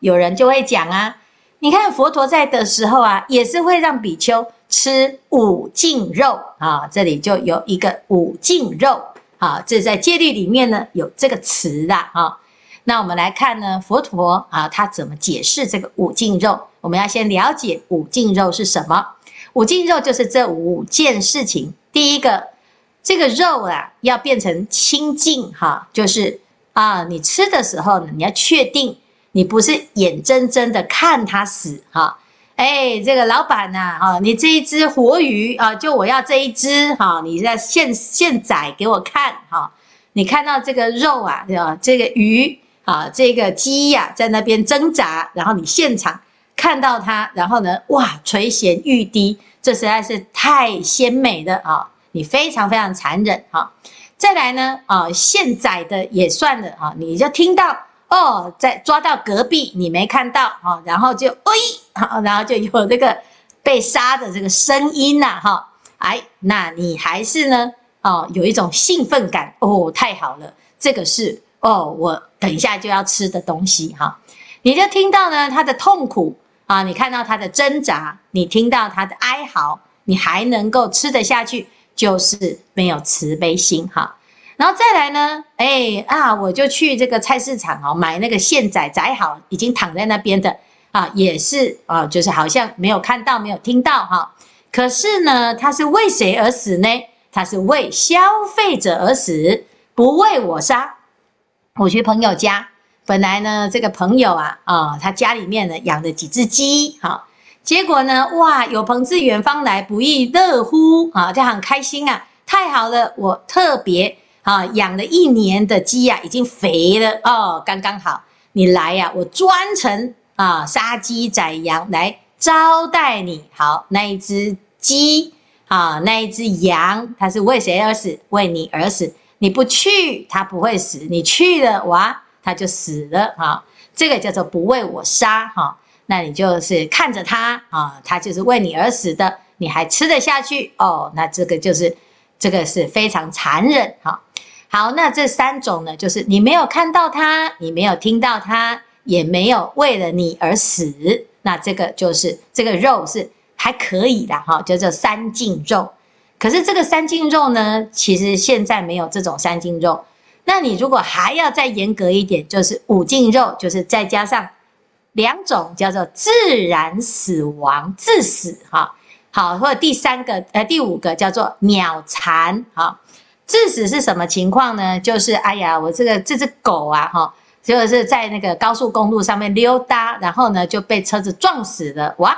有人就会讲啊，你看佛陀在的时候啊，也是会让比丘吃五净肉啊，这里就有一个五净肉啊，这在戒律里面呢有这个词的啊。那我们来看呢，佛陀啊，他怎么解释这个五净肉？我们要先了解五净肉是什么。五净肉就是这五件事情。第一个，这个肉啊要变成清净哈，就是啊，你吃的时候呢，你要确定。你不是眼睁睁的看它死哈，哎，这个老板呐，哈，你这一只活鱼啊，就我要这一只哈，你在现现宰给我看哈，你看到这个肉啊，对吧？这个鱼啊，这个鸡呀，在那边挣扎，然后你现场看到它，然后呢，哇，垂涎欲滴，这实在是太鲜美了啊，你非常非常残忍哈。再来呢，啊，现宰的也算了啊，你就听到。哦，在抓到隔壁，你没看到哈，然后就哎，然后就有这个被杀的这个声音呐哈，哎，那你还是呢哦，有一种兴奋感哦，太好了，这个是哦，我等一下就要吃的东西哈，你就听到呢他的痛苦啊，你看到他的挣扎，你听到他的哀嚎，你还能够吃得下去，就是没有慈悲心哈。然后再来呢，哎啊，我就去这个菜市场哦，买那个现宰宰好，已经躺在那边的啊，也是啊，就是好像没有看到，没有听到哈。可是呢，他是为谁而死呢？他是为消费者而死，不为我杀。我去朋友家，本来呢，这个朋友啊啊，他家里面呢养了几只鸡，哈，结果呢，哇，有朋自远方来，不亦乐乎啊，就很开心啊，太好了，我特别。啊，养了一年的鸡呀、啊，已经肥了哦，刚刚好。你来呀、啊，我专程啊杀鸡宰羊来招待你。好，那一只鸡啊，那一只羊，它是为谁而死？为你而死。你不去，它不会死；你去了，哇，它就死了。哈、啊，这个叫做不为我杀。哈、那你就是看着它啊，它就是为你而死的，你还吃得下去哦？那这个就是这个是非常残忍。哈、好，那这三种呢，就是你没有看到他，你没有听到他，也没有为了你而死，那这个就是这个肉是还可以的哈，叫做三净肉。可是这个三净肉呢，其实现在没有这种三净肉。那你如果还要再严格一点，就是五净肉，就是再加上两种叫做自然死亡，致死哈。好，或者第三个呃第五个叫做鸟残哈。致死是什么情况呢？就是哎呀，我这个这只狗啊，哈，就是在那个高速公路上面溜达，然后呢就被车子撞死了，哇，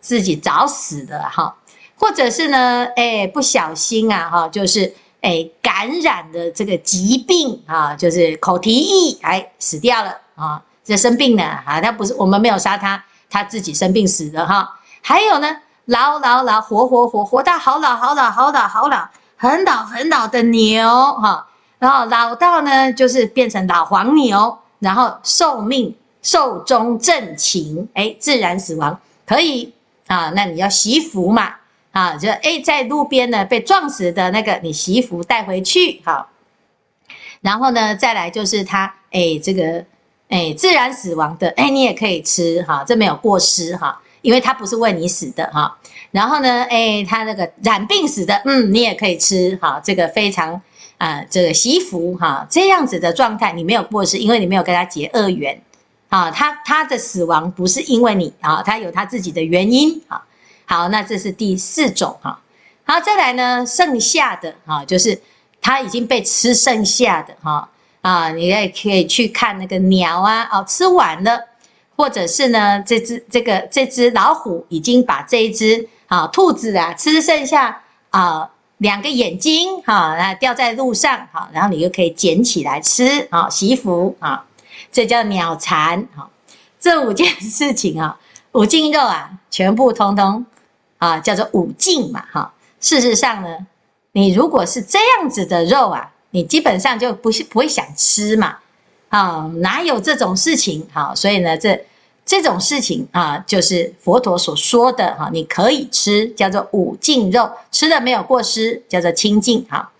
自己找死的哈，或者是呢，哎，不小心啊，哈，就是哎感染的这个疾病啊，就是口蹄疫，哎，死掉了啊，这生病了啊，他不是我们没有杀他，他自己生病死的哈。还有呢，老老老，活活活活到好老好老好老好老。很老很老的牛哈，然后老到呢，就是变成老黄牛，然后寿命寿终正寝，哎，自然死亡可以啊。那你要惜福嘛啊，就哎在路边呢被撞死的那个，你惜福带回去好。然后呢，再来就是他哎这个哎自然死亡的哎，你也可以吃哈，这没有过失哈，因为他不是为你死的哈。然后呢，诶，他那个染病死的，嗯，你也可以吃，哈，这个非常，啊、呃，这个惜福，哈，这样子的状态，你没有过失，因为你没有跟他结恶缘，啊，他他的死亡不是因为你，啊，他有他自己的原因，啊，好，那这是第四种，哈，好，再来呢，剩下的，哈，就是他已经被吃剩下的，哈，啊，你也可以去看那个鸟啊，哦，吃完了，或者是呢，这只这个这只老虎已经把这一只。啊，兔子啊，吃剩下啊两个眼睛，哈，那掉在路上，好，然后你又可以捡起来吃，啊，惜福啊，这叫鸟残，哈，这五件事情啊，五斤肉啊，全部通通啊，叫做五净嘛，哈。事实上呢，你如果是这样子的肉啊，你基本上就不是不会想吃嘛，啊，哪有这种事情？啊，所以呢，这。这种事情啊，就是佛陀所说的哈，你可以吃，叫做五净肉，吃了没有过失，叫做清净哈。